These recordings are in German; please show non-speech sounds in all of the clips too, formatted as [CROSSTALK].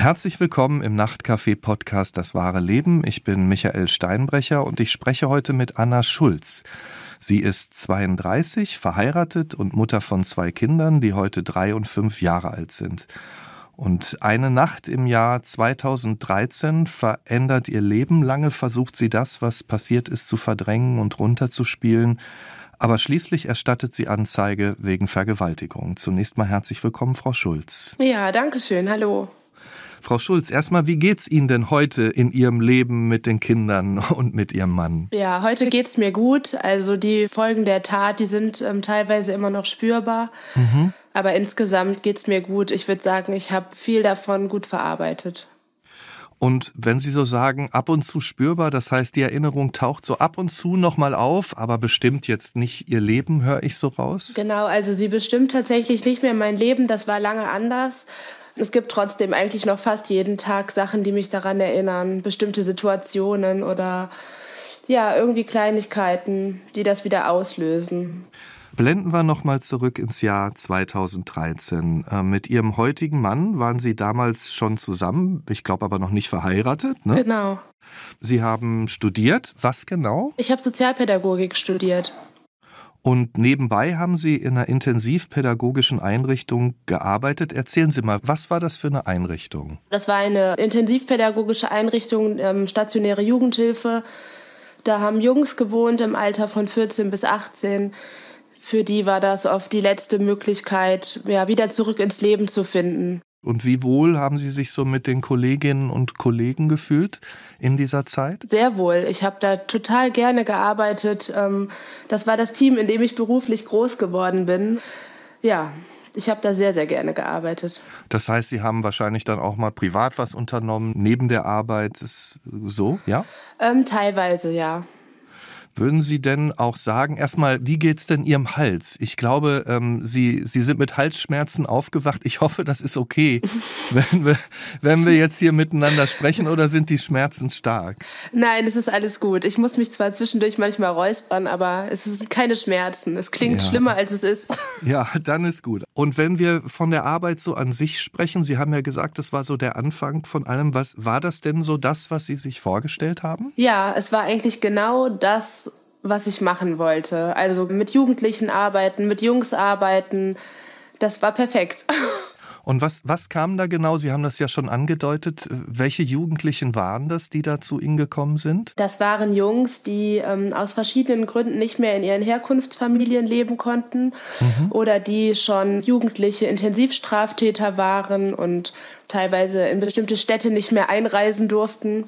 Herzlich willkommen im Nachtcafé-Podcast Das wahre Leben. Ich bin Michael Steinbrecher und ich spreche heute mit Anna Schulz. Sie ist 32, verheiratet und Mutter von zwei Kindern, die heute drei und fünf Jahre alt sind. Und eine Nacht im Jahr 2013 verändert ihr Leben. Lange versucht sie das, was passiert ist, zu verdrängen und runterzuspielen. Aber schließlich erstattet sie Anzeige wegen Vergewaltigung. Zunächst mal herzlich willkommen, Frau Schulz. Ja, danke schön. Hallo. Frau Schulz, erstmal, wie geht's Ihnen denn heute in Ihrem Leben mit den Kindern [LAUGHS] und mit Ihrem Mann? Ja, heute geht's mir gut. Also die Folgen der Tat, die sind ähm, teilweise immer noch spürbar. Mhm. Aber insgesamt geht's mir gut. Ich würde sagen, ich habe viel davon gut verarbeitet. Und wenn Sie so sagen, ab und zu spürbar, das heißt, die Erinnerung taucht so ab und zu nochmal auf, aber bestimmt jetzt nicht Ihr Leben, höre ich so raus? Genau, also sie bestimmt tatsächlich nicht mehr mein Leben, das war lange anders. Es gibt trotzdem eigentlich noch fast jeden Tag Sachen, die mich daran erinnern, bestimmte Situationen oder ja, irgendwie Kleinigkeiten, die das wieder auslösen. Blenden wir nochmal zurück ins Jahr 2013. Äh, mit Ihrem heutigen Mann waren Sie damals schon zusammen, ich glaube aber noch nicht verheiratet, ne? Genau. Sie haben studiert. Was genau? Ich habe Sozialpädagogik studiert. Und nebenbei haben Sie in einer intensivpädagogischen Einrichtung gearbeitet. Erzählen Sie mal, was war das für eine Einrichtung? Das war eine intensivpädagogische Einrichtung, ähm, stationäre Jugendhilfe. Da haben Jungs gewohnt im Alter von 14 bis 18. Für die war das oft die letzte Möglichkeit, ja, wieder zurück ins Leben zu finden. Und wie wohl haben Sie sich so mit den Kolleginnen und Kollegen gefühlt in dieser Zeit? Sehr wohl. Ich habe da total gerne gearbeitet. Ähm, das war das Team, in dem ich beruflich groß geworden bin. Ja, ich habe da sehr, sehr gerne gearbeitet. Das heißt, Sie haben wahrscheinlich dann auch mal privat was unternommen, neben der Arbeit, ist so, ja? Ähm, teilweise, ja. Würden Sie denn auch sagen, erstmal, wie geht's denn Ihrem Hals? Ich glaube, ähm, Sie, Sie sind mit Halsschmerzen aufgewacht. Ich hoffe, das ist okay, [LAUGHS] wenn wir, wenn wir jetzt hier miteinander sprechen oder sind die Schmerzen stark? Nein, es ist alles gut. Ich muss mich zwar zwischendurch manchmal räuspern, aber es sind keine Schmerzen. Es klingt ja. schlimmer, als es ist. [LAUGHS] Ja, dann ist gut. Und wenn wir von der Arbeit so an sich sprechen, Sie haben ja gesagt, das war so der Anfang von allem. Was war das denn so das, was Sie sich vorgestellt haben? Ja, es war eigentlich genau das, was ich machen wollte. Also mit Jugendlichen arbeiten, mit Jungs arbeiten. Das war perfekt. [LAUGHS] Und was, was kam da genau? Sie haben das ja schon angedeutet. Welche Jugendlichen waren das, die da zu Ihnen gekommen sind? Das waren Jungs, die ähm, aus verschiedenen Gründen nicht mehr in ihren Herkunftsfamilien leben konnten mhm. oder die schon jugendliche Intensivstraftäter waren und teilweise in bestimmte Städte nicht mehr einreisen durften.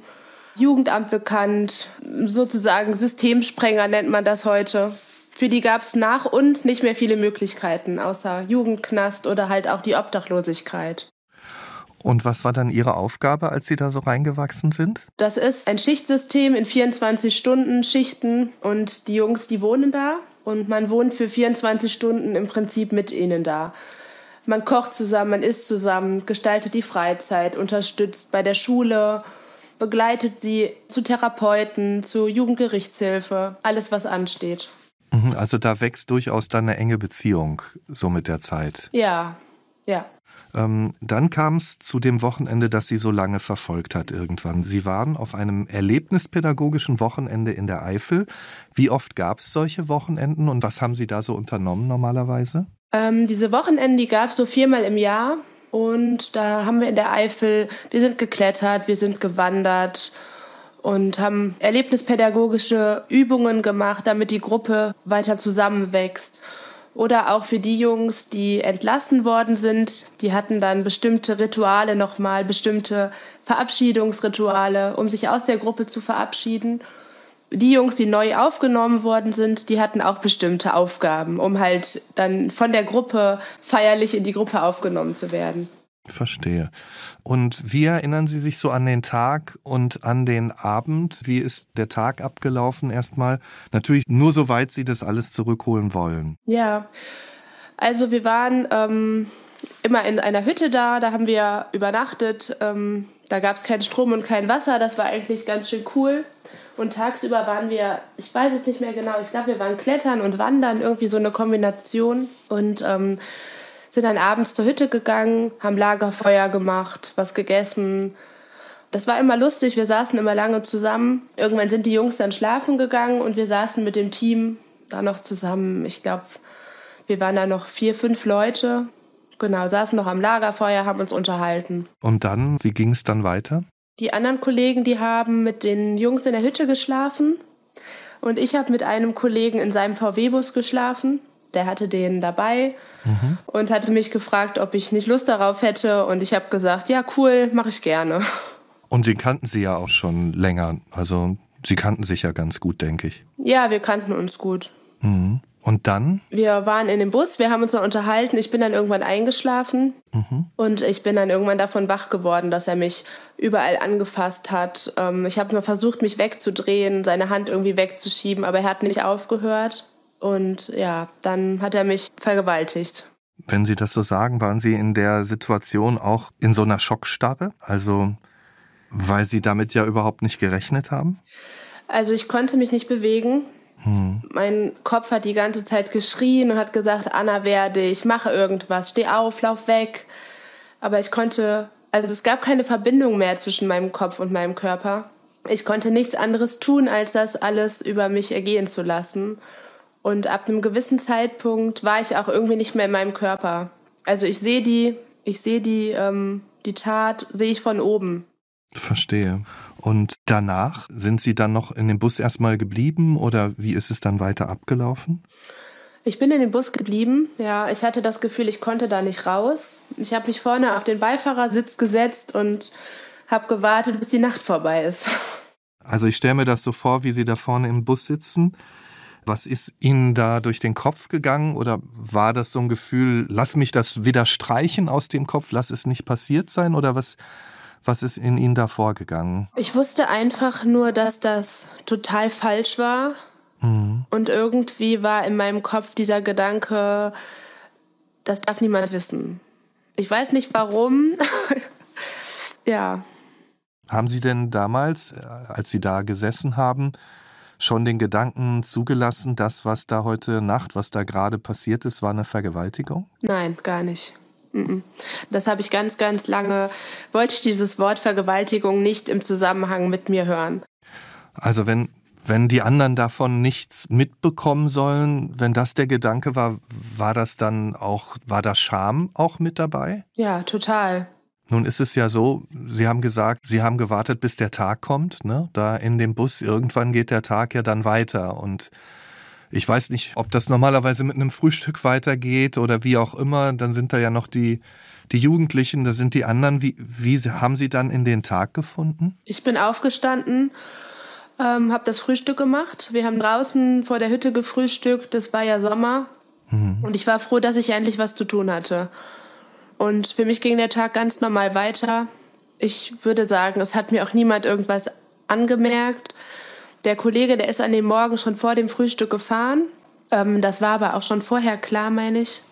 Jugendamt bekannt, sozusagen Systemsprenger nennt man das heute. Für die gab es nach uns nicht mehr viele Möglichkeiten, außer Jugendknast oder halt auch die Obdachlosigkeit. Und was war dann Ihre Aufgabe, als Sie da so reingewachsen sind? Das ist ein Schichtsystem in 24 Stunden Schichten und die Jungs, die wohnen da und man wohnt für 24 Stunden im Prinzip mit ihnen da. Man kocht zusammen, man isst zusammen, gestaltet die Freizeit, unterstützt bei der Schule begleitet sie zu Therapeuten, zu Jugendgerichtshilfe, alles, was ansteht. Mhm, also da wächst durchaus dann eine enge Beziehung so mit der Zeit. Ja, ja. Ähm, dann kam es zu dem Wochenende, das Sie so lange verfolgt hat irgendwann. Sie waren auf einem erlebnispädagogischen Wochenende in der Eifel. Wie oft gab es solche Wochenenden und was haben Sie da so unternommen normalerweise? Ähm, diese Wochenenden, die gab es so viermal im Jahr. Und da haben wir in der Eifel, wir sind geklettert, wir sind gewandert und haben erlebnispädagogische Übungen gemacht, damit die Gruppe weiter zusammenwächst. Oder auch für die Jungs, die entlassen worden sind, die hatten dann bestimmte Rituale nochmal, bestimmte Verabschiedungsrituale, um sich aus der Gruppe zu verabschieden die Jungs, die neu aufgenommen worden sind, die hatten auch bestimmte Aufgaben, um halt dann von der Gruppe feierlich in die Gruppe aufgenommen zu werden. Verstehe. Und wie erinnern Sie sich so an den Tag und an den Abend? Wie ist der Tag abgelaufen erstmal? Natürlich nur soweit Sie das alles zurückholen wollen. Ja, also wir waren ähm, immer in einer Hütte da, da haben wir übernachtet. Ähm, da gab es keinen Strom und kein Wasser, das war eigentlich ganz schön cool. Und tagsüber waren wir, ich weiß es nicht mehr genau, ich glaube, wir waren klettern und wandern, irgendwie so eine Kombination. Und ähm, sind dann abends zur Hütte gegangen, haben Lagerfeuer gemacht, was gegessen. Das war immer lustig, wir saßen immer lange zusammen. Irgendwann sind die Jungs dann schlafen gegangen und wir saßen mit dem Team da noch zusammen. Ich glaube, wir waren da noch vier, fünf Leute. Genau, saßen noch am Lagerfeuer, haben uns unterhalten. Und dann, wie ging es dann weiter? Die anderen Kollegen, die haben mit den Jungs in der Hütte geschlafen. Und ich habe mit einem Kollegen in seinem VW-Bus geschlafen. Der hatte den dabei mhm. und hatte mich gefragt, ob ich nicht Lust darauf hätte. Und ich habe gesagt, ja, cool, mache ich gerne. Und Sie kannten Sie ja auch schon länger. Also Sie kannten sich ja ganz gut, denke ich. Ja, wir kannten uns gut. Mhm. Und dann? Wir waren in dem Bus, wir haben uns noch unterhalten. Ich bin dann irgendwann eingeschlafen mhm. und ich bin dann irgendwann davon wach geworden, dass er mich überall angefasst hat. Ähm, ich habe mal versucht, mich wegzudrehen, seine Hand irgendwie wegzuschieben, aber er hat nicht aufgehört. Und ja, dann hat er mich vergewaltigt. Wenn Sie das so sagen, waren Sie in der Situation auch in so einer Schockstarre? Also, weil Sie damit ja überhaupt nicht gerechnet haben? Also, ich konnte mich nicht bewegen. Hm. Mein Kopf hat die ganze Zeit geschrien und hat gesagt, Anna, werde ich, mache irgendwas, steh auf, lauf weg. Aber ich konnte, also es gab keine Verbindung mehr zwischen meinem Kopf und meinem Körper. Ich konnte nichts anderes tun, als das alles über mich ergehen zu lassen. Und ab einem gewissen Zeitpunkt war ich auch irgendwie nicht mehr in meinem Körper. Also ich sehe die, ich sehe die, ähm, die Tat, sehe ich von oben. Verstehe. Und danach sind Sie dann noch in dem Bus erstmal geblieben oder wie ist es dann weiter abgelaufen? Ich bin in dem Bus geblieben. Ja, ich hatte das Gefühl, ich konnte da nicht raus. Ich habe mich vorne auf den Beifahrersitz gesetzt und habe gewartet, bis die Nacht vorbei ist. Also ich stelle mir das so vor, wie Sie da vorne im Bus sitzen. Was ist Ihnen da durch den Kopf gegangen oder war das so ein Gefühl, lass mich das wieder streichen aus dem Kopf, lass es nicht passiert sein oder was, was ist in Ihnen da vorgegangen? Ich wusste einfach nur, dass das total falsch war. Mhm. Und irgendwie war in meinem Kopf dieser Gedanke, das darf niemand wissen. Ich weiß nicht warum. [LAUGHS] ja. Haben Sie denn damals, äh, als Sie da gesessen haben, schon den Gedanken zugelassen, das, was da heute Nacht, was da gerade passiert ist, war eine Vergewaltigung? Nein, gar nicht. Das habe ich ganz, ganz lange, wollte ich dieses Wort Vergewaltigung nicht im Zusammenhang mit mir hören. Also wenn, wenn die anderen davon nichts mitbekommen sollen, wenn das der Gedanke war, war das dann auch, war da Scham auch mit dabei? Ja, total. Nun ist es ja so, Sie haben gesagt, Sie haben gewartet, bis der Tag kommt, ne? Da in dem Bus, irgendwann geht der Tag ja dann weiter und ich weiß nicht, ob das normalerweise mit einem Frühstück weitergeht oder wie auch immer. Dann sind da ja noch die, die Jugendlichen, da sind die anderen. Wie, wie haben Sie dann in den Tag gefunden? Ich bin aufgestanden, ähm, habe das Frühstück gemacht. Wir haben draußen vor der Hütte gefrühstückt. Das war ja Sommer. Mhm. Und ich war froh, dass ich endlich was zu tun hatte. Und für mich ging der Tag ganz normal weiter. Ich würde sagen, es hat mir auch niemand irgendwas angemerkt. Der Kollege, der ist an dem Morgen schon vor dem Frühstück gefahren. Ähm, das war aber auch schon vorher klar, meine ich.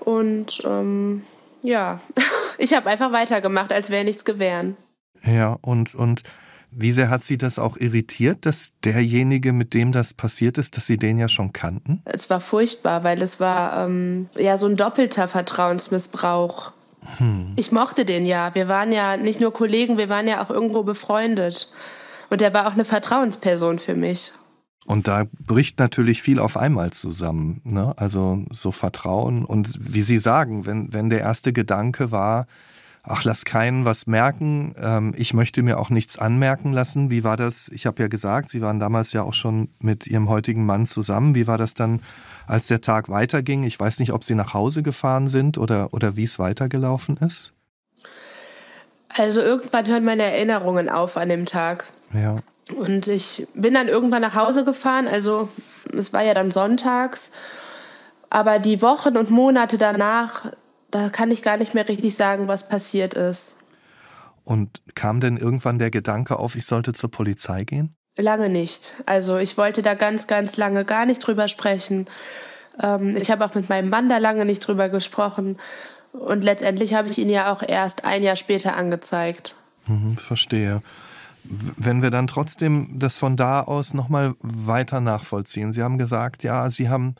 Und ähm, ja, [LAUGHS] ich habe einfach weitergemacht, als wäre nichts gewähren. Ja, und, und wie sehr hat Sie das auch irritiert, dass derjenige, mit dem das passiert ist, dass Sie den ja schon kannten? Es war furchtbar, weil es war ähm, ja so ein doppelter Vertrauensmissbrauch. Hm. Ich mochte den ja. Wir waren ja nicht nur Kollegen, wir waren ja auch irgendwo befreundet. Und er war auch eine Vertrauensperson für mich. Und da bricht natürlich viel auf einmal zusammen. Ne? Also so Vertrauen. Und wie Sie sagen, wenn, wenn der erste Gedanke war, ach, lass keinen was merken, ähm, ich möchte mir auch nichts anmerken lassen. Wie war das? Ich habe ja gesagt, Sie waren damals ja auch schon mit Ihrem heutigen Mann zusammen. Wie war das dann, als der Tag weiterging? Ich weiß nicht, ob Sie nach Hause gefahren sind oder, oder wie es weitergelaufen ist. Also irgendwann hören meine Erinnerungen auf an dem Tag. Ja. Und ich bin dann irgendwann nach Hause gefahren, also es war ja dann sonntags. Aber die Wochen und Monate danach, da kann ich gar nicht mehr richtig sagen, was passiert ist. Und kam denn irgendwann der Gedanke auf, ich sollte zur Polizei gehen? Lange nicht. Also ich wollte da ganz, ganz lange gar nicht drüber sprechen. Ähm, ich habe auch mit meinem Mann da lange nicht drüber gesprochen. Und letztendlich habe ich ihn ja auch erst ein Jahr später angezeigt. Mhm, verstehe. Wenn wir dann trotzdem das von da aus nochmal weiter nachvollziehen. Sie haben gesagt, ja, Sie haben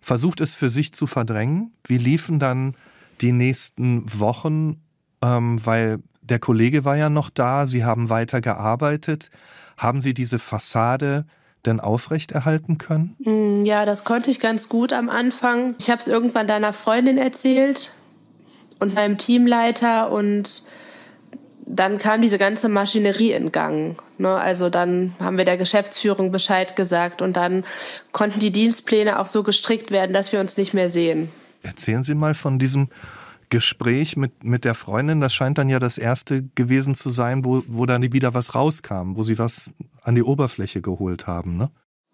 versucht es für sich zu verdrängen. Wie liefen dann die nächsten Wochen? Ähm, weil der Kollege war ja noch da, Sie haben weiter gearbeitet. Haben Sie diese Fassade denn aufrechterhalten können? Mm, ja, das konnte ich ganz gut am Anfang. Ich habe es irgendwann deiner Freundin erzählt und meinem Teamleiter und dann kam diese ganze Maschinerie in Gang. Ne? Also dann haben wir der Geschäftsführung Bescheid gesagt und dann konnten die Dienstpläne auch so gestrickt werden, dass wir uns nicht mehr sehen. Erzählen Sie mal von diesem Gespräch mit, mit der Freundin. Das scheint dann ja das erste gewesen zu sein, wo, wo dann wieder was rauskam, wo Sie was an die Oberfläche geholt haben. Ne?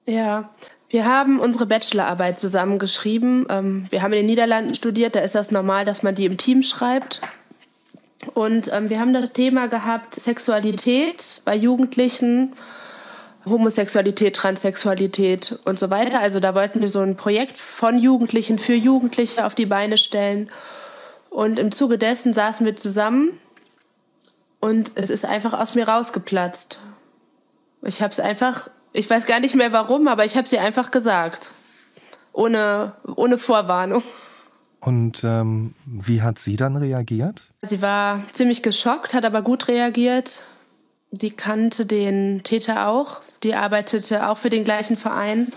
Ja, wir haben unsere Bachelorarbeit zusammengeschrieben. Ähm, wir haben in den Niederlanden studiert, da ist das normal, dass man die im Team schreibt. Und ähm, wir haben das Thema gehabt, Sexualität bei Jugendlichen, Homosexualität, Transsexualität und so weiter. Also da wollten wir so ein Projekt von Jugendlichen für Jugendliche auf die Beine stellen. Und im Zuge dessen saßen wir zusammen und es ist einfach aus mir rausgeplatzt. Ich habe es einfach, ich weiß gar nicht mehr warum, aber ich habe sie einfach gesagt. Ohne, ohne Vorwarnung. Und ähm, wie hat sie dann reagiert? Sie war ziemlich geschockt, hat aber gut reagiert. Die kannte den Täter auch. Die arbeitete auch für den gleichen Verein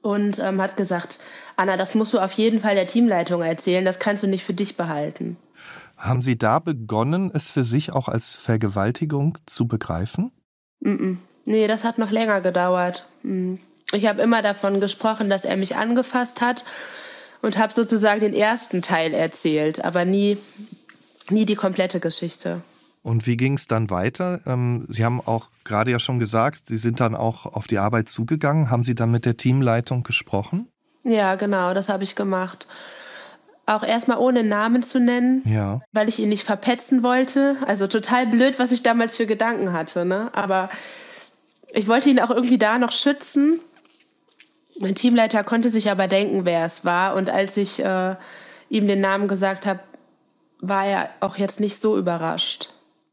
und ähm, hat gesagt, Anna, das musst du auf jeden Fall der Teamleitung erzählen. Das kannst du nicht für dich behalten. Haben Sie da begonnen, es für sich auch als Vergewaltigung zu begreifen? Mm -mm. Nee, das hat noch länger gedauert. Mm. Ich habe immer davon gesprochen, dass er mich angefasst hat und habe sozusagen den ersten Teil erzählt, aber nie, nie die komplette Geschichte. Und wie ging es dann weiter? Ähm, Sie haben auch gerade ja schon gesagt, Sie sind dann auch auf die Arbeit zugegangen. Haben Sie dann mit der Teamleitung gesprochen? Ja, genau, das habe ich gemacht. Auch erstmal ohne Namen zu nennen, ja. weil ich ihn nicht verpetzen wollte. Also total blöd, was ich damals für Gedanken hatte. Ne? Aber ich wollte ihn auch irgendwie da noch schützen mein Teamleiter konnte sich aber denken, wer es war. Und als ich äh, ihm den Namen gesagt habe, war er auch jetzt nicht so überrascht.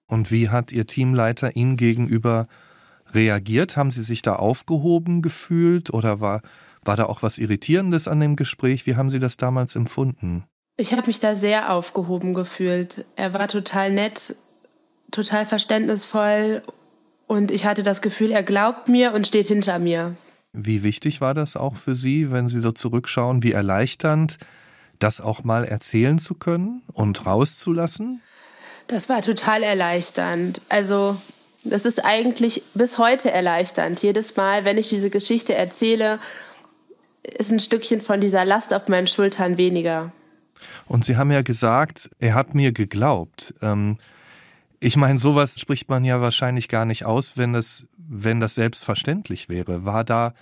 Und wie hat Ihr Teamleiter Ihnen gegenüber reagiert? Haben Sie sich da aufgehoben gefühlt oder war, war da auch was Irritierendes an dem Gespräch? Wie haben Sie das damals empfunden? Ich habe mich da sehr aufgehoben gefühlt. Er war total nett, total verständnisvoll und ich hatte das Gefühl, er glaubt mir und steht hinter mir. Wie wichtig war das auch für Sie, wenn Sie so zurückschauen, wie erleichternd, das auch mal erzählen zu können und rauszulassen? Das war total erleichternd. Also, das ist eigentlich bis heute erleichternd. Jedes Mal, wenn ich diese Geschichte erzähle, ist ein Stückchen von dieser Last auf meinen Schultern weniger. Und Sie haben ja gesagt, er hat mir geglaubt. Ähm, ich meine, sowas spricht man ja wahrscheinlich gar nicht aus, wenn das, wenn das selbstverständlich wäre. War da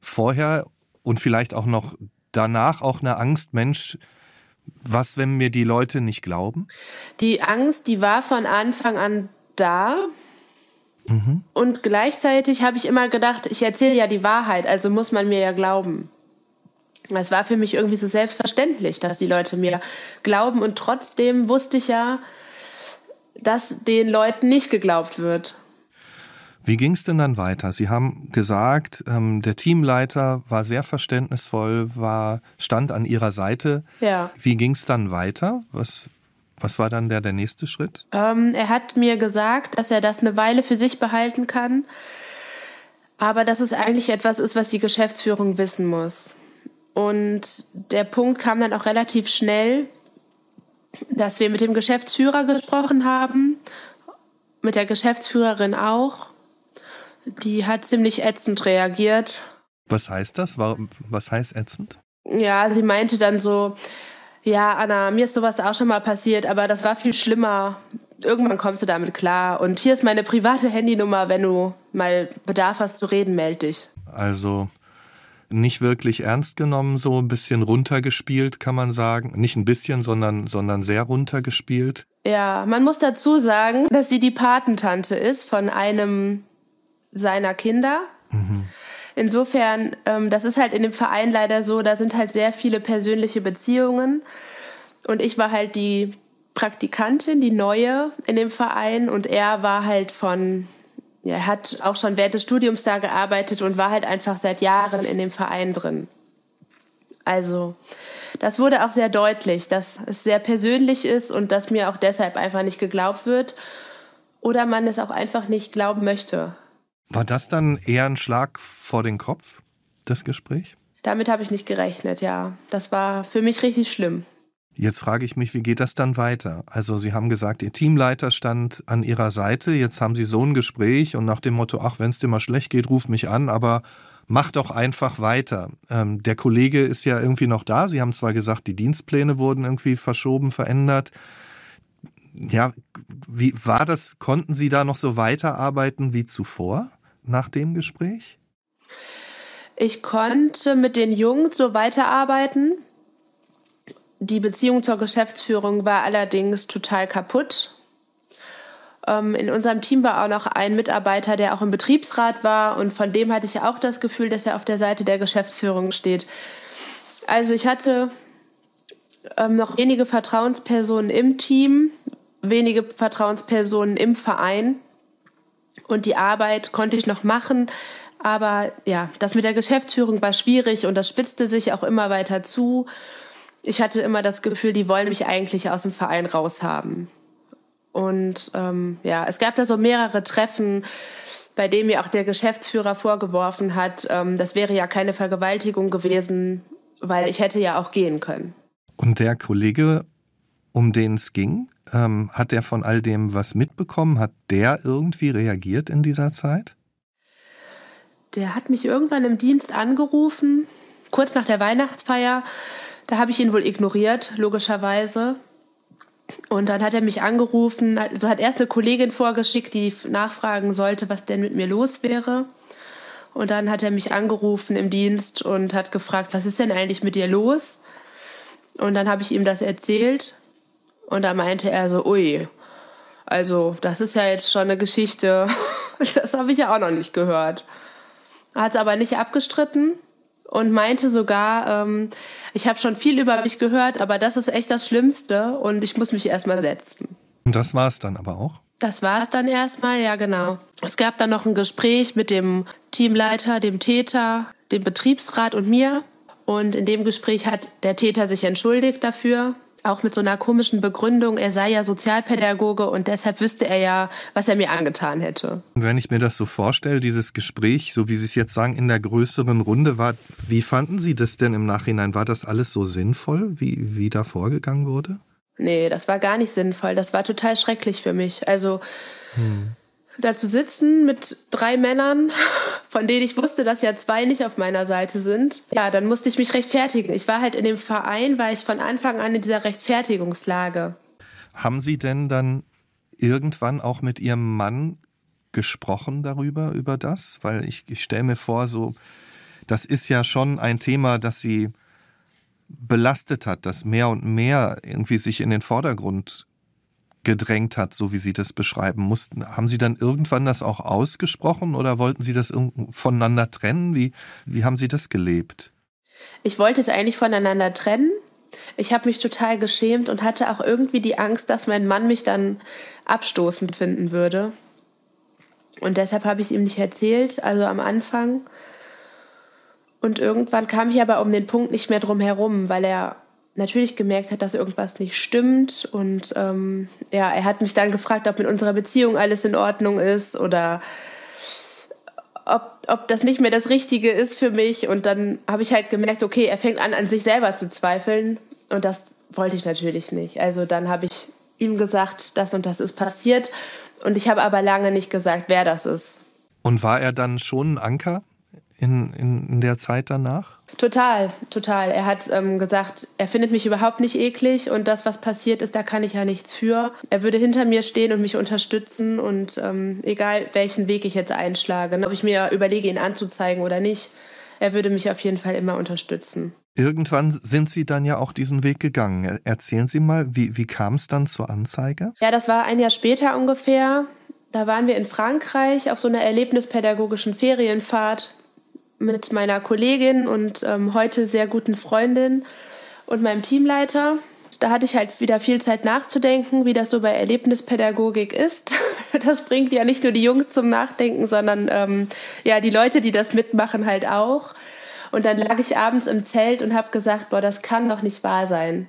vorher und vielleicht auch noch danach auch eine Angst, Mensch, was, wenn mir die Leute nicht glauben? Die Angst, die war von Anfang an da. Mhm. Und gleichzeitig habe ich immer gedacht, ich erzähle ja die Wahrheit, also muss man mir ja glauben. Es war für mich irgendwie so selbstverständlich, dass die Leute mir glauben und trotzdem wusste ich ja, dass den Leuten nicht geglaubt wird. Wie ging es denn dann weiter? Sie haben gesagt, ähm, der Teamleiter war sehr verständnisvoll, war, stand an ihrer Seite. Ja. Wie ging es dann weiter? Was, was war dann der, der nächste Schritt? Ähm, er hat mir gesagt, dass er das eine Weile für sich behalten kann, aber dass es eigentlich etwas ist, was die Geschäftsführung wissen muss. Und der Punkt kam dann auch relativ schnell, dass wir mit dem Geschäftsführer gesprochen haben, mit der Geschäftsführerin auch. Die hat ziemlich ätzend reagiert. Was heißt das? Was heißt ätzend? Ja, sie meinte dann so, ja, Anna, mir ist sowas auch schon mal passiert, aber das war viel schlimmer. Irgendwann kommst du damit klar. Und hier ist meine private Handynummer, wenn du mal Bedarf hast zu reden, melde dich. Also nicht wirklich ernst genommen, so ein bisschen runtergespielt, kann man sagen. Nicht ein bisschen, sondern, sondern sehr runtergespielt. Ja, man muss dazu sagen, dass sie die Patentante ist von einem seiner Kinder. Mhm. Insofern, ähm, das ist halt in dem Verein leider so, da sind halt sehr viele persönliche Beziehungen. Und ich war halt die Praktikantin, die neue in dem Verein und er war halt von er hat auch schon während des Studiums da gearbeitet und war halt einfach seit Jahren in dem Verein drin. Also, das wurde auch sehr deutlich, dass es sehr persönlich ist und dass mir auch deshalb einfach nicht geglaubt wird oder man es auch einfach nicht glauben möchte. War das dann eher ein Schlag vor den Kopf, das Gespräch? Damit habe ich nicht gerechnet, ja. Das war für mich richtig schlimm. Jetzt frage ich mich, wie geht das dann weiter? Also Sie haben gesagt, Ihr Teamleiter stand an Ihrer Seite, jetzt haben Sie so ein Gespräch und nach dem Motto, ach, wenn es dir mal schlecht geht, ruf mich an, aber mach doch einfach weiter. Ähm, der Kollege ist ja irgendwie noch da. Sie haben zwar gesagt, die Dienstpläne wurden irgendwie verschoben, verändert. Ja, wie war das? Konnten Sie da noch so weiterarbeiten wie zuvor nach dem Gespräch? Ich konnte mit den Jungs so weiterarbeiten. Die Beziehung zur Geschäftsführung war allerdings total kaputt. Ähm, in unserem Team war auch noch ein Mitarbeiter, der auch im Betriebsrat war und von dem hatte ich auch das Gefühl, dass er auf der Seite der Geschäftsführung steht. Also ich hatte ähm, noch wenige Vertrauenspersonen im Team, wenige Vertrauenspersonen im Verein und die Arbeit konnte ich noch machen. Aber ja, das mit der Geschäftsführung war schwierig und das spitzte sich auch immer weiter zu. Ich hatte immer das Gefühl, die wollen mich eigentlich aus dem Verein raushaben. Und ähm, ja, es gab da so mehrere Treffen, bei denen mir auch der Geschäftsführer vorgeworfen hat, ähm, das wäre ja keine Vergewaltigung gewesen, weil ich hätte ja auch gehen können. Und der Kollege, um den es ging, ähm, hat der von all dem was mitbekommen? Hat der irgendwie reagiert in dieser Zeit? Der hat mich irgendwann im Dienst angerufen, kurz nach der Weihnachtsfeier. Da habe ich ihn wohl ignoriert, logischerweise. Und dann hat er mich angerufen, also hat erst eine Kollegin vorgeschickt, die nachfragen sollte, was denn mit mir los wäre. Und dann hat er mich angerufen im Dienst und hat gefragt, was ist denn eigentlich mit dir los? Und dann habe ich ihm das erzählt. Und da meinte er so, ui, also das ist ja jetzt schon eine Geschichte. [LAUGHS] das habe ich ja auch noch nicht gehört. Hat es aber nicht abgestritten und meinte sogar, ähm, ich habe schon viel über mich gehört, aber das ist echt das Schlimmste und ich muss mich erstmal setzen. Und das war es dann aber auch? Das war es dann erstmal, ja genau. Es gab dann noch ein Gespräch mit dem Teamleiter, dem Täter, dem Betriebsrat und mir. Und in dem Gespräch hat der Täter sich entschuldigt dafür, auch mit so einer komischen Begründung, er sei ja Sozialpädagoge und deshalb wüsste er ja, was er mir angetan hätte. Wenn ich mir das so vorstelle, dieses Gespräch, so wie Sie es jetzt sagen, in der größeren Runde war, wie fanden Sie das denn im Nachhinein? War das alles so sinnvoll, wie, wie da vorgegangen wurde? Nee, das war gar nicht sinnvoll. Das war total schrecklich für mich. Also, hm da zu sitzen mit drei Männern, [LAUGHS] von denen ich wusste, dass ja zwei nicht auf meiner Seite sind. Ja, dann musste ich mich rechtfertigen. Ich war halt in dem Verein, war ich von Anfang an in dieser Rechtfertigungslage. Haben Sie denn dann irgendwann auch mit Ihrem Mann gesprochen darüber, über das? Weil ich, ich stelle mir vor, so, das ist ja schon ein Thema, das Sie belastet hat, das mehr und mehr irgendwie sich in den Vordergrund gedrängt hat, so wie Sie das beschreiben mussten. Haben Sie dann irgendwann das auch ausgesprochen oder wollten Sie das voneinander trennen? Wie, wie haben Sie das gelebt? Ich wollte es eigentlich voneinander trennen. Ich habe mich total geschämt und hatte auch irgendwie die Angst, dass mein Mann mich dann abstoßend finden würde. Und deshalb habe ich es ihm nicht erzählt, also am Anfang. Und irgendwann kam ich aber um den Punkt nicht mehr drum herum, weil er natürlich gemerkt hat, dass irgendwas nicht stimmt. Und ähm, ja, er hat mich dann gefragt, ob mit unserer Beziehung alles in Ordnung ist oder ob, ob das nicht mehr das Richtige ist für mich. Und dann habe ich halt gemerkt, okay, er fängt an, an sich selber zu zweifeln. Und das wollte ich natürlich nicht. Also dann habe ich ihm gesagt, das und das ist passiert. Und ich habe aber lange nicht gesagt, wer das ist. Und war er dann schon ein Anker in, in, in der Zeit danach? Total, total. Er hat ähm, gesagt, er findet mich überhaupt nicht eklig und das, was passiert ist, da kann ich ja nichts für. Er würde hinter mir stehen und mich unterstützen und ähm, egal welchen Weg ich jetzt einschlage, ob ich mir überlege, ihn anzuzeigen oder nicht, er würde mich auf jeden Fall immer unterstützen. Irgendwann sind Sie dann ja auch diesen Weg gegangen. Erzählen Sie mal, wie, wie kam es dann zur Anzeige? Ja, das war ein Jahr später ungefähr. Da waren wir in Frankreich auf so einer erlebnispädagogischen Ferienfahrt mit meiner Kollegin und ähm, heute sehr guten Freundin und meinem Teamleiter. Da hatte ich halt wieder viel Zeit nachzudenken, wie das so bei Erlebnispädagogik ist. [LAUGHS] Das bringt ja nicht nur die Jungs zum Nachdenken, sondern ähm, ja die Leute, die das mitmachen, halt auch. Und dann lag ich abends im Zelt und habe gesagt, boah, das kann doch nicht wahr sein.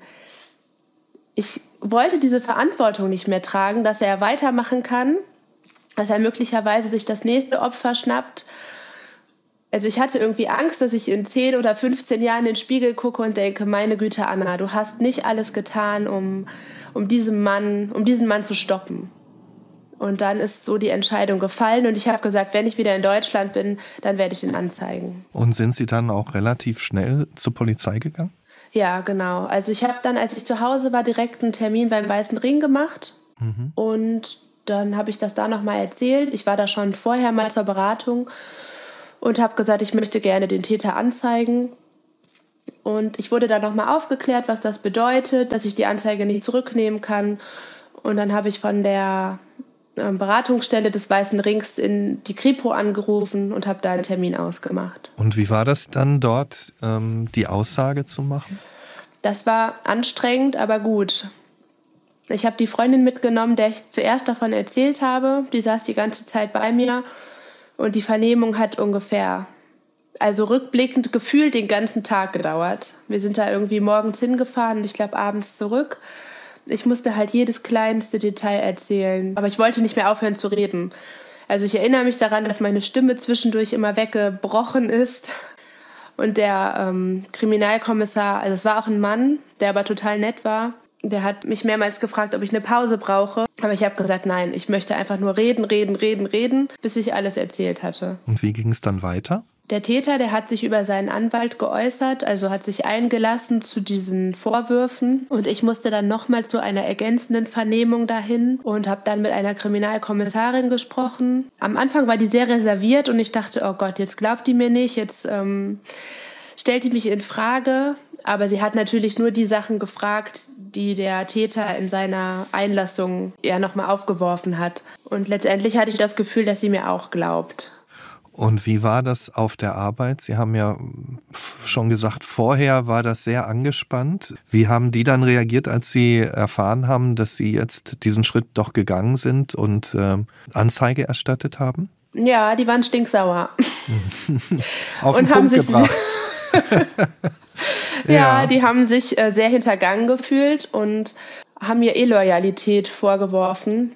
Ich wollte diese Verantwortung nicht mehr tragen, dass er weitermachen kann, dass er möglicherweise sich das nächste Opfer schnappt. Also ich hatte irgendwie Angst, dass ich in 10 oder 15 Jahren in den Spiegel gucke und denke, meine Güte, Anna, du hast nicht alles getan, um, um diesen Mann, um diesen Mann zu stoppen. Und dann ist so die Entscheidung gefallen und ich habe gesagt, wenn ich wieder in Deutschland bin, dann werde ich ihn anzeigen. Und sind Sie dann auch relativ schnell zur Polizei gegangen? Ja, genau. Also ich habe dann, als ich zu Hause war, direkt einen Termin beim Weißen Ring gemacht mhm. und dann habe ich das da nochmal erzählt. Ich war da schon vorher mal zur Beratung und habe gesagt, ich möchte gerne den Täter anzeigen. Und ich wurde dann nochmal aufgeklärt, was das bedeutet, dass ich die Anzeige nicht zurücknehmen kann. Und dann habe ich von der ähm, Beratungsstelle des Weißen Rings in die Kripo angerufen und habe da einen Termin ausgemacht. Und wie war das dann dort, ähm, die Aussage zu machen? Das war anstrengend, aber gut. Ich habe die Freundin mitgenommen, der ich zuerst davon erzählt habe. Die saß die ganze Zeit bei mir und die Vernehmung hat ungefähr, also rückblickend gefühlt den ganzen Tag gedauert. Wir sind da irgendwie morgens hingefahren und ich glaube abends zurück ich musste halt jedes kleinste Detail erzählen. Aber ich wollte nicht mehr aufhören zu reden. Also ich erinnere mich daran, dass meine Stimme zwischendurch immer weggebrochen ist. Und der ähm, Kriminalkommissar, also es war auch ein Mann, der aber total nett war, der hat mich mehrmals gefragt, ob ich eine Pause brauche. Aber ich habe gesagt, nein, ich möchte einfach nur reden, reden, reden, reden, bis ich alles erzählt hatte. Und wie ging es dann weiter? Der Täter, der hat sich über seinen Anwalt geäußert, also hat sich eingelassen zu diesen Vorwürfen. Und ich musste dann nochmal zu einer ergänzenden Vernehmung dahin und habe dann mit einer Kriminalkommissarin gesprochen. Am Anfang war die sehr reserviert und ich dachte, oh Gott, jetzt glaubt die mir nicht, jetzt ähm, stellt die mich in Frage. Aber sie hat natürlich nur die Sachen gefragt, die der Täter in seiner Einlassung ja nochmal aufgeworfen hat. Und letztendlich hatte ich das Gefühl, dass sie mir auch glaubt. Und wie war das auf der Arbeit? Sie haben ja schon gesagt, vorher war das sehr angespannt. Wie haben die dann reagiert, als Sie erfahren haben, dass Sie jetzt diesen Schritt doch gegangen sind und äh, Anzeige erstattet haben? Ja, die waren stinksauer. [LAUGHS] auf den und Punkt gebracht. [LAUGHS] [LAUGHS] ja, ja, die haben sich äh, sehr hintergangen gefühlt und haben mir Illoyalität vorgeworfen.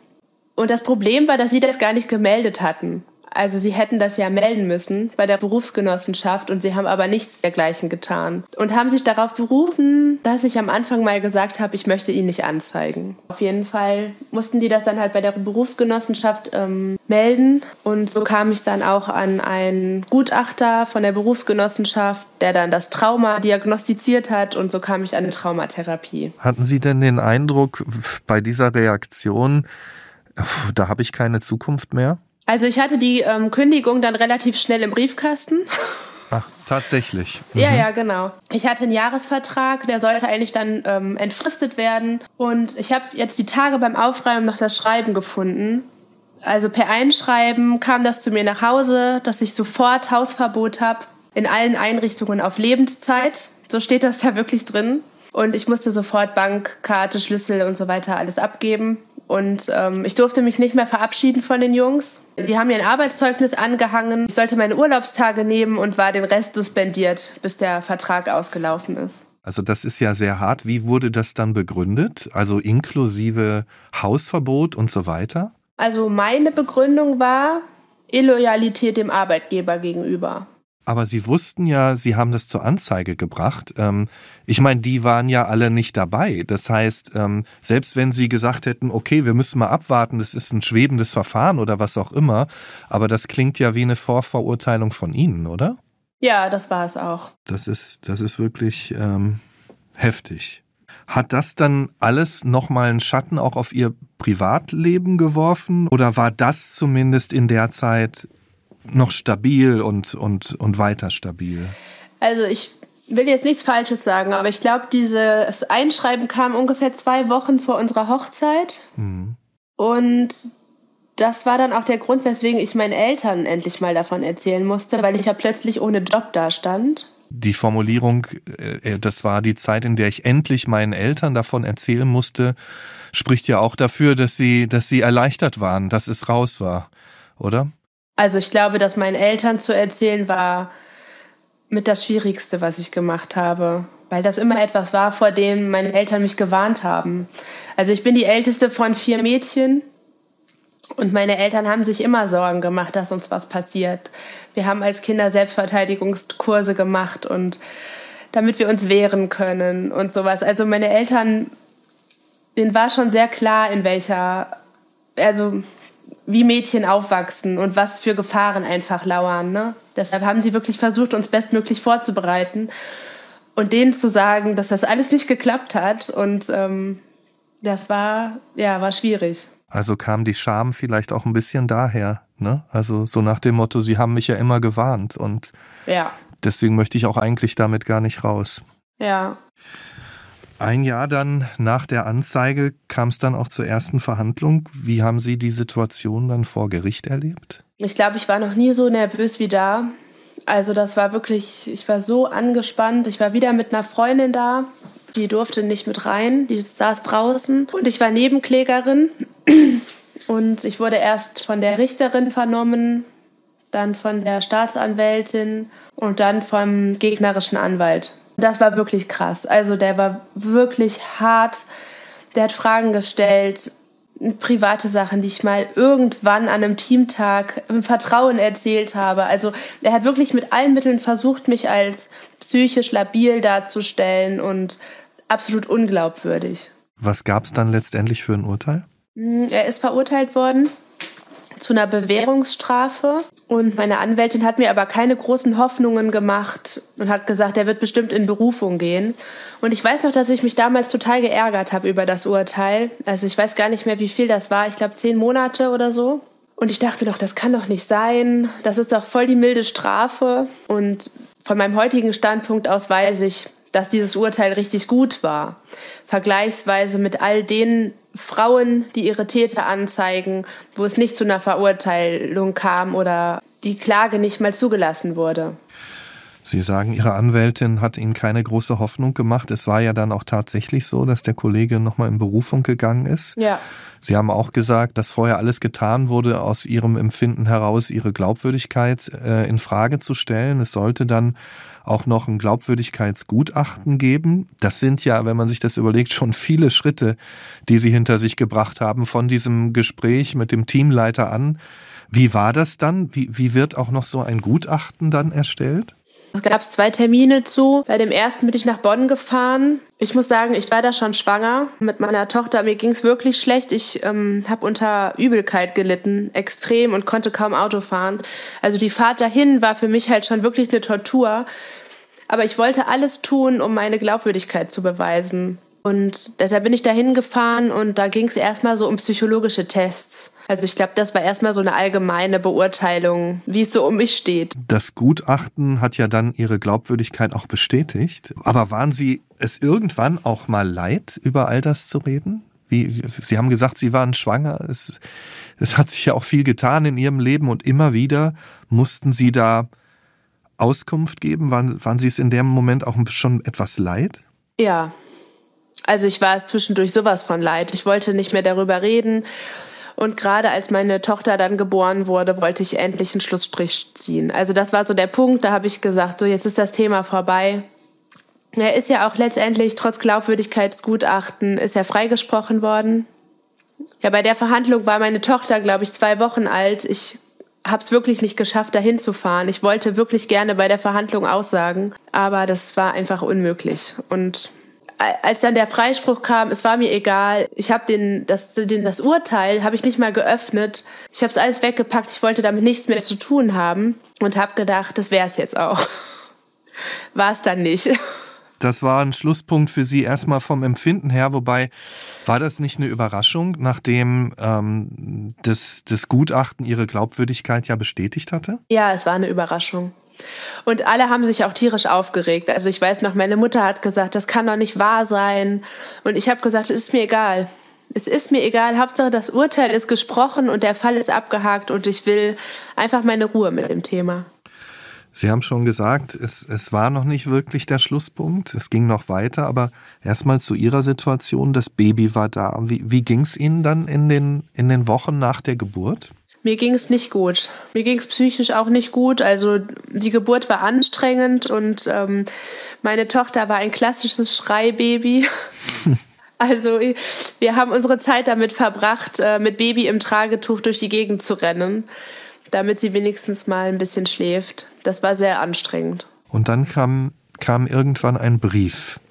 Und das Problem war, dass sie das gar nicht gemeldet hatten. Also sie hätten das ja melden müssen bei der Berufsgenossenschaft und sie haben aber nichts dergleichen getan und haben sich darauf berufen, dass ich am Anfang mal gesagt habe, ich möchte ihn nicht anzeigen. Auf jeden Fall mussten die das dann halt bei der Berufsgenossenschaft ähm, melden und so kam ich dann auch an einen Gutachter von der Berufsgenossenschaft, der dann das Trauma diagnostiziert hat und so kam ich an eine Traumatherapie. Hatten Sie denn den Eindruck bei dieser Reaktion, da habe ich keine Zukunft mehr? Also ich hatte die ähm, Kündigung dann relativ schnell im Briefkasten. Ach, tatsächlich. [LAUGHS] Mhm. Ja, ja, genau. Ich hatte einen Jahresvertrag, der sollte eigentlich dann ähm, entfristet werden. Und ich habe jetzt die Tage beim Aufräumen noch das Schreiben gefunden. Also per Einschreiben kam das zu mir nach Hause, dass ich sofort Hausverbot habe in allen Einrichtungen auf Lebenszeit. So steht das da wirklich drin. Und ich musste sofort Bankkarte, Schlüssel und so weiter alles abgeben. Und ähm, ich durfte mich nicht mehr verabschieden von den Jungs. Die haben mir ein Arbeitszeugnis angehangen. Ich sollte meine Urlaubstage nehmen und war den Rest suspendiert, bis der Vertrag ausgelaufen ist. Also das ist ja sehr hart. Wie wurde das dann begründet? Also inklusive Hausverbot und so weiter? Also meine Begründung war Illoyalität dem Arbeitgeber gegenüber. Aber Sie wussten ja, Sie haben das zur Anzeige gebracht. Ähm, ich meine, die waren ja alle nicht dabei. Das heißt, ähm, selbst wenn Sie gesagt hätten, okay, wir müssen mal abwarten, das ist ein schwebendes Verfahren oder was auch immer, aber das klingt ja wie eine Vorverurteilung von Ihnen, oder? Ja, das war es auch. Das ist, das ist wirklich ähm, heftig. Hat das dann alles nochmal einen Schatten auch auf Ihr Privatleben geworfen? Oder war das zumindest in der Zeit noch stabil und, und, und weiter stabil? Also ich will jetzt nichts Falsches sagen, aber ich glaube, dieses Einschreiben kam ungefähr zwei Wochen vor unserer Hochzeit. Mhm. Und das war dann auch der Grund, weswegen ich meinen Eltern endlich mal davon erzählen musste, weil ich ja plötzlich ohne Job dastand. Die Formulierung, äh, das war die Zeit, in der ich endlich meinen Eltern davon erzählen musste, spricht ja auch dafür, dass sie, dass sie erleichtert waren, dass es raus war, oder? Also ich glaube, dass meinen Eltern zu erzählen war mit das Schwierigste, was ich gemacht habe, weil das immer etwas war, vor dem meine Eltern mich gewarnt haben. Also ich bin die älteste von vier Mädchen und meine Eltern haben sich immer Sorgen gemacht, dass uns was passiert. Wir haben als Kinder Selbstverteidigungskurse gemacht und damit wir uns wehren können und sowas. Also meine Eltern, denen war schon sehr klar, in welcher, also wie Mädchen aufwachsen und was für Gefahren einfach lauern. Ne? Deshalb haben sie wirklich versucht, uns bestmöglich vorzubereiten und denen zu sagen, dass das alles nicht geklappt hat. Und ähm, das war, ja, war schwierig. Also kam die Scham vielleicht auch ein bisschen daher, ne? Also so nach dem Motto, sie haben mich ja immer gewarnt und ja. deswegen möchte ich auch eigentlich damit gar nicht raus. Ja. Ein Jahr dann nach der Anzeige kam es dann auch zur ersten Verhandlung. Wie haben Sie die Situation dann vor Gericht erlebt? Ich glaube, ich war noch nie so nervös wie da. Also das war wirklich, ich war so angespannt. Ich war wieder mit einer Freundin da. Die durfte nicht mit rein, die saß draußen. Und ich war Nebenklägerin. Und ich wurde erst von der Richterin vernommen, dann von der Staatsanwältin und dann vom gegnerischen Anwalt. Das war wirklich krass. Also der war wirklich hart. Der hat Fragen gestellt, private Sachen, die ich mal irgendwann an einem Teamtag im Vertrauen erzählt habe. Also er hat wirklich mit allen Mitteln versucht, mich als psychisch labil darzustellen und absolut unglaubwürdig. Was gab es dann letztendlich für ein Urteil? Hm, er ist verurteilt worden zu einer Bewährungsstrafe. Und meine Anwältin hat mir aber keine großen Hoffnungen gemacht und hat gesagt, er wird bestimmt in Berufung gehen. Und ich weiß noch, dass ich mich damals total geärgert habe über das Urteil. Also ich weiß gar nicht mehr, wie viel das war. Ich glaube, zehn Monate oder so. Und ich dachte doch, das kann doch nicht sein. Das ist doch voll die milde Strafe. Und von meinem heutigen Standpunkt aus weiß ich, dass dieses Urteil richtig gut war. Vergleichsweise mit all den Frauen, die ihre Täter anzeigen, wo es nicht zu einer Verurteilung kam oder die Klage nicht mal zugelassen wurde. Sie sagen, Ihre Anwältin hat Ihnen keine große Hoffnung gemacht. Es war ja dann auch tatsächlich so, dass der Kollege nochmal in Berufung gegangen ist. Ja. Sie haben auch gesagt, dass vorher alles getan wurde, aus Ihrem Empfinden heraus Ihre Glaubwürdigkeit äh, in Frage zu stellen. Es sollte dann auch noch ein Glaubwürdigkeitsgutachten geben. Das sind ja, wenn man sich das überlegt, schon viele Schritte, die Sie hinter sich gebracht haben von diesem Gespräch mit dem Teamleiter an. Wie war das dann? Wie, wie wird auch noch so ein Gutachten dann erstellt? Es gab zwei Termine zu. Bei dem ersten bin ich nach Bonn gefahren. Ich muss sagen, ich war da schon schwanger mit meiner Tochter. Mir ging es wirklich schlecht. Ich ähm, habe unter Übelkeit gelitten, extrem und konnte kaum Auto fahren. Also die Fahrt dahin war für mich halt schon wirklich eine Tortur. Aber ich wollte alles tun, um meine Glaubwürdigkeit zu beweisen. Und deshalb bin ich dahin gefahren und da ging es erstmal so um psychologische Tests. Also ich glaube, das war erstmal so eine allgemeine Beurteilung, wie es so um mich steht. Das Gutachten hat ja dann Ihre Glaubwürdigkeit auch bestätigt. Aber waren Sie es irgendwann auch mal leid, über all das zu reden? Wie, Sie haben gesagt, Sie waren schwanger. Es, es hat sich ja auch viel getan in Ihrem Leben und immer wieder mussten Sie da Auskunft geben? Waren, waren Sie es in dem Moment auch schon etwas leid? Ja. Also ich war es zwischendurch sowas von leid. Ich wollte nicht mehr darüber reden. Und gerade als meine Tochter dann geboren wurde, wollte ich endlich einen Schlussstrich ziehen. Also das war so der Punkt, da habe ich gesagt, so jetzt ist das Thema vorbei. Er ist ja auch letztendlich trotz Glaubwürdigkeitsgutachten ist er freigesprochen worden. Ja, bei der Verhandlung war meine Tochter, glaube ich, zwei Wochen alt. Ich habe es wirklich nicht geschafft, dahin zu fahren. Ich wollte wirklich gerne bei der Verhandlung aussagen, aber das war einfach unmöglich. Und als dann der Freispruch kam, es war mir egal. Ich habe den das den, das Urteil habe ich nicht mal geöffnet. Ich habe es alles weggepackt. Ich wollte damit nichts mehr zu tun haben und habe gedacht, das wäre es jetzt auch. [LAUGHS] War es dann nicht. [LAUGHS] Das war ein Schlusspunkt für Sie erstmal vom Empfinden her, wobei war das nicht eine Überraschung, nachdem ähm, das, das Gutachten Ihre Glaubwürdigkeit ja bestätigt hatte? Ja, es war eine Überraschung. Und alle haben sich auch tierisch aufgeregt. Also ich weiß noch, meine Mutter hat gesagt, das kann doch nicht wahr sein. Und ich habe gesagt, es ist mir egal. Es ist mir egal. Hauptsache, das Urteil ist gesprochen und der Fall ist abgehakt und ich will einfach meine Ruhe mit dem Thema. Sie haben schon gesagt, es, es war noch nicht wirklich der Schlusspunkt. Es ging noch weiter, aber erstmal zu Ihrer Situation. Das Baby war da. Wie, wie ging es Ihnen dann in den, in den Wochen nach der Geburt? Mir ging es nicht gut. Mir ging es psychisch auch nicht gut. Also die Geburt war anstrengend und ähm, meine Tochter war ein klassisches Schreibaby. [LAUGHS] also wir haben unsere Zeit damit verbracht, äh, mit Baby im Tragetuch durch die Gegend zu rennen, damit sie wenigstens mal ein bisschen schläft. Das war sehr anstrengend. Und dann kam, kam irgendwann ein Brief.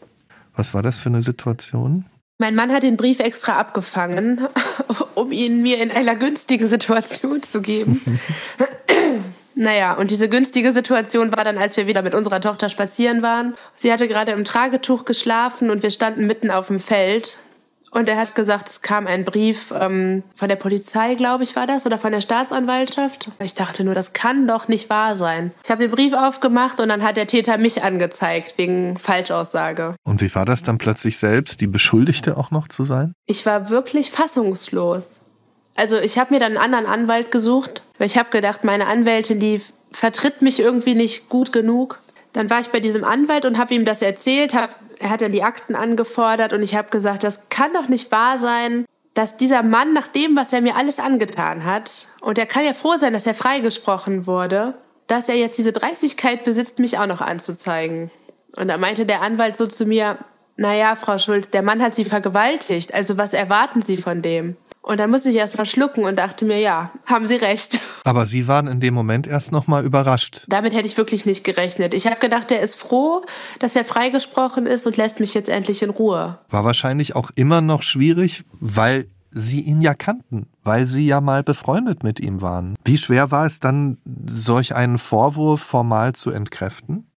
Was war das für eine Situation? Mein Mann hat den Brief extra abgefangen, [LAUGHS] um ihn mir in einer günstigen Situation zu geben. [LAUGHS] naja, und diese günstige Situation war dann, als wir wieder mit unserer Tochter spazieren waren. Sie hatte gerade im Tragetuch geschlafen und wir standen mitten auf dem Feld. Und er hat gesagt, es kam ein Brief ähm, von der Polizei, glaube ich, war das, oder von der Staatsanwaltschaft. Ich dachte nur, das kann doch nicht wahr sein. Ich habe den Brief aufgemacht und dann hat der Täter mich angezeigt wegen Falschaussage. Und wie war das dann plötzlich selbst, die Beschuldigte auch noch zu sein? Ich war wirklich fassungslos. Also ich habe mir dann einen anderen Anwalt gesucht, weil ich habe gedacht, meine Anwältin, die vertritt mich irgendwie nicht gut genug. Dann war ich bei diesem Anwalt und habe ihm das erzählt, hab, er hat dann die Akten angefordert und ich habe gesagt, das kann doch nicht wahr sein, dass dieser Mann nach dem, was er mir alles angetan hat, und er kann ja froh sein, dass er freigesprochen wurde, dass er jetzt diese Dreistigkeit besitzt, mich auch noch anzuzeigen. Und da meinte der Anwalt so zu mir, naja, Frau Schulz, der Mann hat Sie vergewaltigt, also was erwarten Sie von dem? Und dann musste ich erst mal schlucken und dachte mir, ja, haben Sie recht. Aber Sie waren in dem Moment erst noch mal überrascht. Damit hätte ich wirklich nicht gerechnet. Ich habe gedacht, er ist froh, dass er freigesprochen ist und lässt mich jetzt endlich in Ruhe. War wahrscheinlich auch immer noch schwierig, weil Sie ihn ja kannten, weil Sie ja mal befreundet mit ihm waren. Wie schwer war es dann, solch einen Vorwurf formal zu entkräften?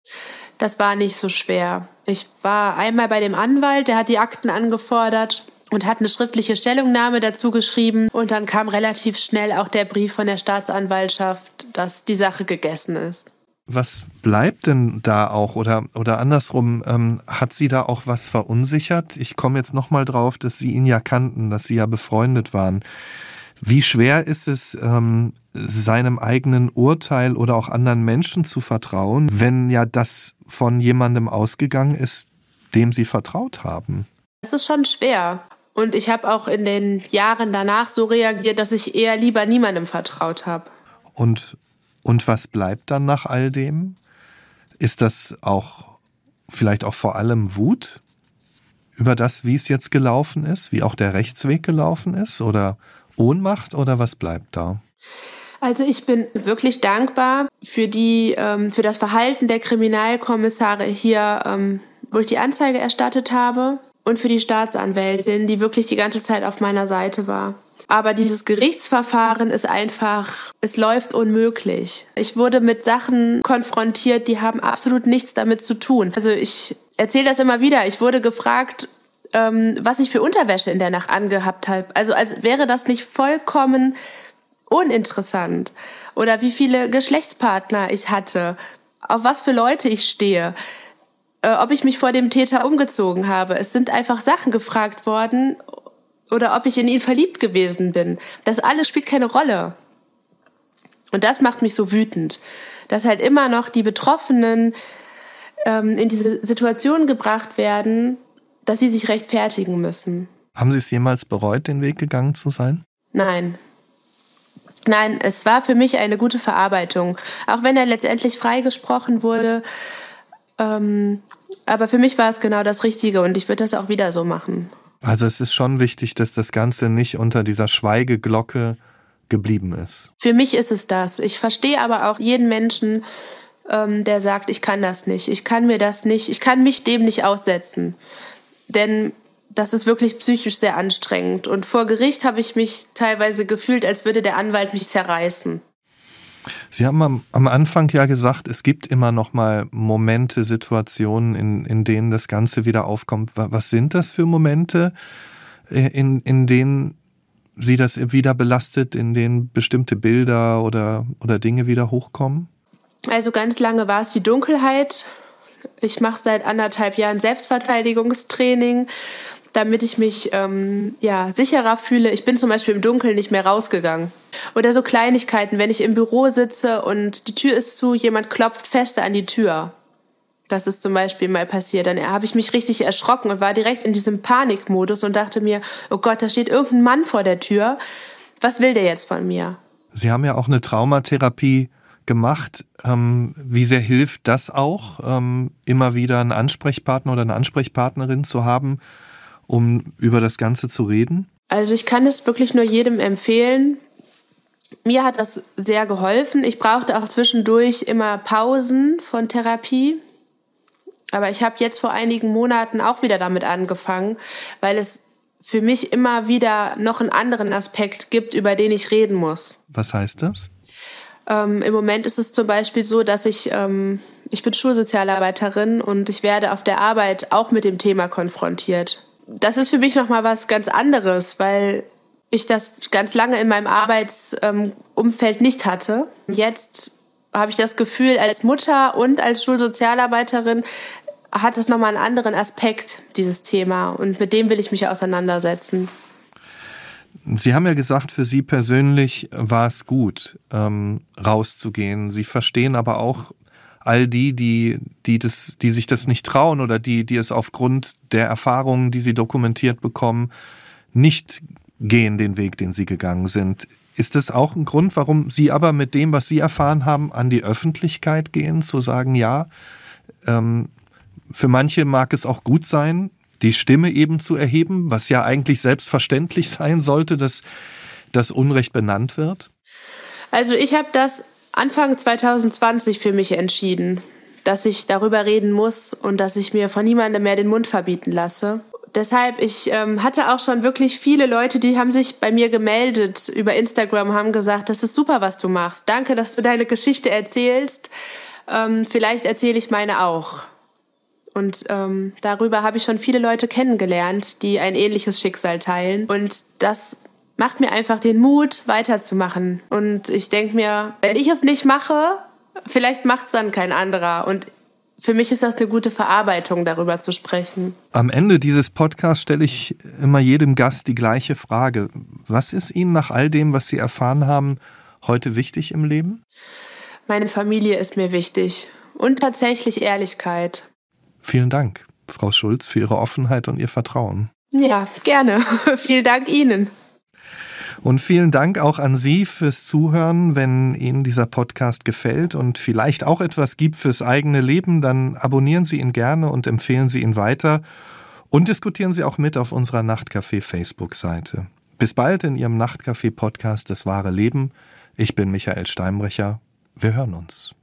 Das war nicht so schwer. Ich war einmal bei dem Anwalt, der hat die Akten angefordert und hat eine schriftliche Stellungnahme dazu geschrieben. Und dann kam relativ schnell auch der Brief von der Staatsanwaltschaft, dass die Sache gegessen ist. Was bleibt denn da auch oder oder andersrum ähm, hat Sie da auch was verunsichert? Ich komme jetzt noch mal drauf, dass Sie ihn ja kannten, dass Sie ja befreundet waren. Wie schwer ist es, ähm, seinem eigenen Urteil oder auch anderen Menschen zu vertrauen, wenn ja das von jemandem ausgegangen ist, dem Sie vertraut haben? Das ist schon schwer. Und ich habe auch in den Jahren danach so reagiert, dass ich eher lieber niemandem vertraut habe. Und, und was bleibt dann nach all dem? Ist das auch vielleicht auch vor allem Wut über das, wie es jetzt gelaufen ist, wie auch der Rechtsweg gelaufen ist? Oder Ohnmacht oder was bleibt da? Also ich bin wirklich dankbar für die ähm, für das Verhalten der Kriminalkommissare hier, ähm, wo ich die Anzeige erstattet habe und für die Staatsanwältin, die wirklich die ganze Zeit auf meiner Seite war. Aber dieses Gerichtsverfahren ist einfach, es läuft unmöglich. Ich wurde mit Sachen konfrontiert, die haben absolut nichts damit zu tun. Also ich erzähle das immer wieder. Ich wurde gefragt, ähm, was ich für Unterwäsche in der Nacht angehabt habe. Also als wäre das nicht vollkommen uninteressant. Oder wie viele Geschlechtspartner ich hatte, auf was für Leute ich stehe äh, ob ich mich vor dem Täter umgezogen habe. Es sind einfach Sachen gefragt worden oder ob ich in ihn verliebt gewesen bin. Das alles spielt keine Rolle. Und das macht mich so wütend, dass halt immer noch die Betroffenen ähm, in diese Situation gebracht werden, dass sie sich rechtfertigen müssen. Haben Sie es jemals bereut, den Weg gegangen zu sein? Nein. Nein, es war für mich eine gute Verarbeitung. Auch wenn er letztendlich freigesprochen wurde, ähm, aber für mich war es genau das Richtige und ich würde das auch wieder so machen. Also es ist schon wichtig, dass das Ganze nicht unter dieser Schweigeglocke geblieben ist. Für mich ist es das. Ich verstehe aber auch jeden Menschen, ähm, der sagt, ich kann das nicht, ich kann mir das nicht, ich kann mich dem nicht aussetzen. Denn das ist wirklich psychisch sehr anstrengend. Und vor Gericht habe ich mich teilweise gefühlt, als würde der Anwalt mich zerreißen. Sie haben am, am, Anfang ja gesagt, es gibt immer noch mal Momente, Situationen, in, in denen das Ganze wieder aufkommt. Was sind das für Momente, äh, in, in denen Sie das wieder belastet, in denen bestimmte Bilder oder, oder Dinge wieder hochkommen? Also ganz lange war es die Dunkelheit. Ich mache seit anderthalb Jahren Selbstverteidigungstraining damit ich mich ähm, ja, sicherer fühle. Ich bin zum Beispiel im Dunkeln nicht mehr rausgegangen. Oder so Kleinigkeiten, wenn ich im Büro sitze und die Tür ist zu, jemand klopft fester an die Tür. Das ist zum Beispiel mal passiert. Dann habe ich mich richtig erschrocken und war direkt in diesem Panikmodus und dachte mir, oh Gott, da steht irgendein Mann vor der Tür. Was will der jetzt von mir? Sie haben ja auch eine Traumatherapie gemacht. Ähm, wie sehr hilft das auch, ähm, immer wieder einen Ansprechpartner oder eine Ansprechpartnerin zu haben, um über das Ganze zu reden? Also ich kann es wirklich nur jedem empfehlen. Mir hat das sehr geholfen. Ich brauchte auch zwischendurch immer Pausen von Therapie. Aber ich habe jetzt vor einigen Monaten auch wieder damit angefangen, weil es für mich immer wieder noch einen anderen Aspekt gibt, über den ich reden muss. Was heißt das? Ähm, Im Moment ist es zum Beispiel so, dass ich, ähm, ich bin Schulsozialarbeiterin und ich werde auf der Arbeit auch mit dem Thema konfrontiert. Das ist für mich nochmal was ganz anderes, weil ich das ganz lange in meinem Arbeitsumfeld nicht hatte. Jetzt habe ich das Gefühl, als Mutter und als Schulsozialarbeiterin hat es nochmal einen anderen Aspekt, dieses Thema. Und mit dem will ich mich auseinandersetzen. Sie haben ja gesagt, für Sie persönlich war es gut, ähm, rauszugehen. Sie verstehen aber auch all die, die, die, das, die sich das nicht trauen oder die, die es aufgrund der Erfahrungen, die Sie dokumentiert bekommen, nicht gehen den Weg, den Sie gegangen sind. Ist das auch ein Grund, warum Sie aber mit dem, was Sie erfahren haben, an die Öffentlichkeit gehen, zu sagen, ja, ähm, für manche mag es auch gut sein, die Stimme eben zu erheben, was ja eigentlich selbstverständlich [LAUGHS] sein sollte, dass das Unrecht benannt wird? Also ich habe das Anfang 2020 für mich entschieden, dass ich darüber reden muss und dass ich mir von niemandem mehr den Mund verbieten lasse. Deshalb, ich ähm, hatte auch schon wirklich viele Leute, die haben sich bei mir gemeldet über Instagram, haben gesagt, das ist super, was du machst. Danke, dass du deine Geschichte erzählst. Ähm, vielleicht erzähle ich meine auch. Und ähm, darüber habe ich schon viele Leute kennengelernt, die ein ähnliches Schicksal teilen. Und das macht mir einfach den Mut, weiterzumachen. Und ich denke mir, wenn ich es nicht mache, vielleicht macht es dann kein anderer. Und für mich ist das eine gute Verarbeitung, darüber zu sprechen. Am Ende dieses Podcasts stelle ich immer jedem Gast die gleiche Frage. Was ist Ihnen nach all dem, was Sie erfahren haben, heute wichtig im Leben? Meine Familie ist mir wichtig und tatsächlich Ehrlichkeit. Vielen Dank, Frau Schulz, für Ihre Offenheit und Ihr Vertrauen. Ja, gerne. [LAUGHS] Vielen Dank Ihnen. Und vielen Dank auch an Sie fürs Zuhören. Wenn Ihnen dieser Podcast gefällt und vielleicht auch etwas gibt fürs eigene Leben, dann abonnieren Sie ihn gerne und empfehlen Sie ihn weiter. Und diskutieren Sie auch mit auf unserer Nachtcafé Facebook-Seite. Bis bald in Ihrem Nachtcafé-Podcast Das wahre Leben. Ich bin Michael Steinbrecher. Wir hören uns.